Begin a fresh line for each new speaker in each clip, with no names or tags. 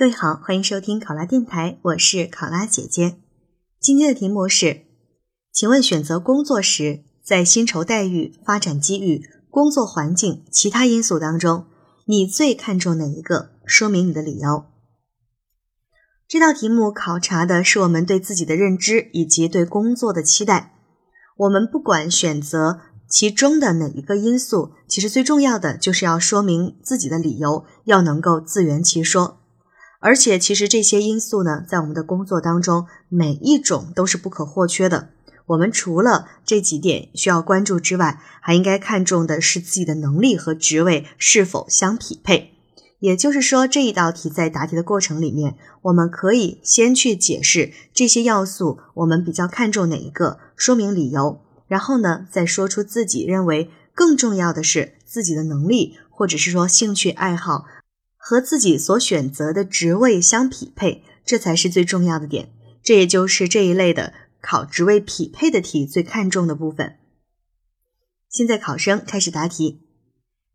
各位好，欢迎收听考拉电台，我是考拉姐姐。今天的题目是，请问选择工作时，在薪酬待遇、发展机遇、工作环境、其他因素当中，你最看重哪一个？说明你的理由。这道题目考察的是我们对自己的认知以及对工作的期待。我们不管选择其中的哪一个因素，其实最重要的就是要说明自己的理由，要能够自圆其说。而且，其实这些因素呢，在我们的工作当中，每一种都是不可或缺的。我们除了这几点需要关注之外，还应该看重的是自己的能力和职位是否相匹配。也就是说，这一道题在答题的过程里面，我们可以先去解释这些要素，我们比较看重哪一个，说明理由，然后呢，再说出自己认为更重要的是自己的能力，或者是说兴趣爱好。和自己所选择的职位相匹配，这才是最重要的点。这也就是这一类的考职位匹配的题最看重的部分。现在考生开始答题。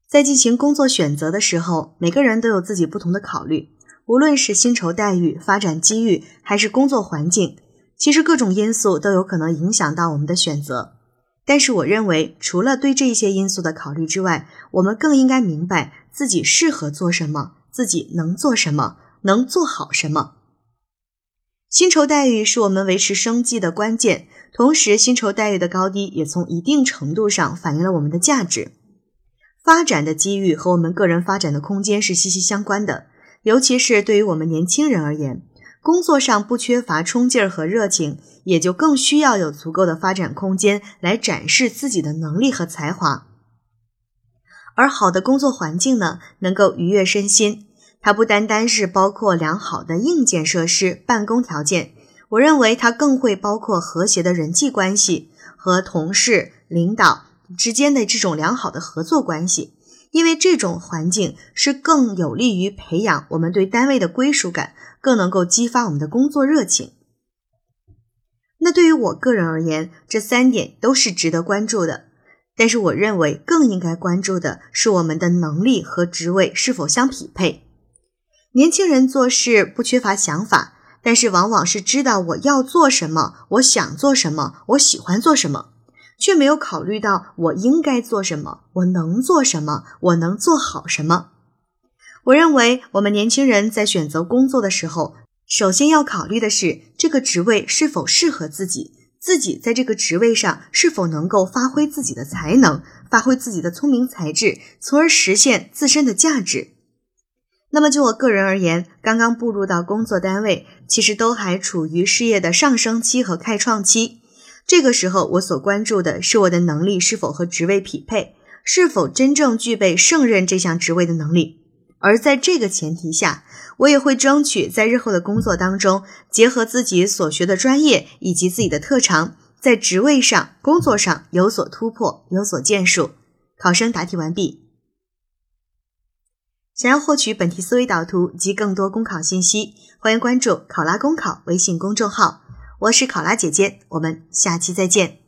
在进行工作选择的时候，每个人都有自己不同的考虑，无论是薪酬待遇、发展机遇，还是工作环境，其实各种因素都有可能影响到我们的选择。但是，我认为，除了对这些因素的考虑之外，我们更应该明白自己适合做什么，自己能做什么，能做好什么。薪酬待遇是我们维持生计的关键，同时，薪酬待遇的高低也从一定程度上反映了我们的价值。发展的机遇和我们个人发展的空间是息息相关的，尤其是对于我们年轻人而言。工作上不缺乏冲劲儿和热情，也就更需要有足够的发展空间来展示自己的能力和才华。而好的工作环境呢，能够愉悦身心。它不单单是包括良好的硬件设施、办公条件，我认为它更会包括和谐的人际关系和同事、领导之间的这种良好的合作关系。因为这种环境是更有利于培养我们对单位的归属感。更能够激发我们的工作热情。那对于我个人而言，这三点都是值得关注的。但是，我认为更应该关注的是我们的能力和职位是否相匹配。年轻人做事不缺乏想法，但是往往是知道我要做什么，我想做什么，我喜欢做什么，却没有考虑到我应该做什么，我能做什么，我能做好什么。我认为，我们年轻人在选择工作的时候，首先要考虑的是这个职位是否适合自己，自己在这个职位上是否能够发挥自己的才能，发挥自己的聪明才智，从而实现自身的价值。那么，就我个人而言，刚刚步入到工作单位，其实都还处于事业的上升期和开创期。这个时候，我所关注的是我的能力是否和职位匹配，是否真正具备胜任这项职位的能力。而在这个前提下，我也会争取在日后的工作当中，结合自己所学的专业以及自己的特长，在职位上、工作上有所突破、有所建树。考生答题完毕。想要获取本题思维导图及更多公考信息，欢迎关注“考拉公考”微信公众号。我是考拉姐姐，我们下期再见。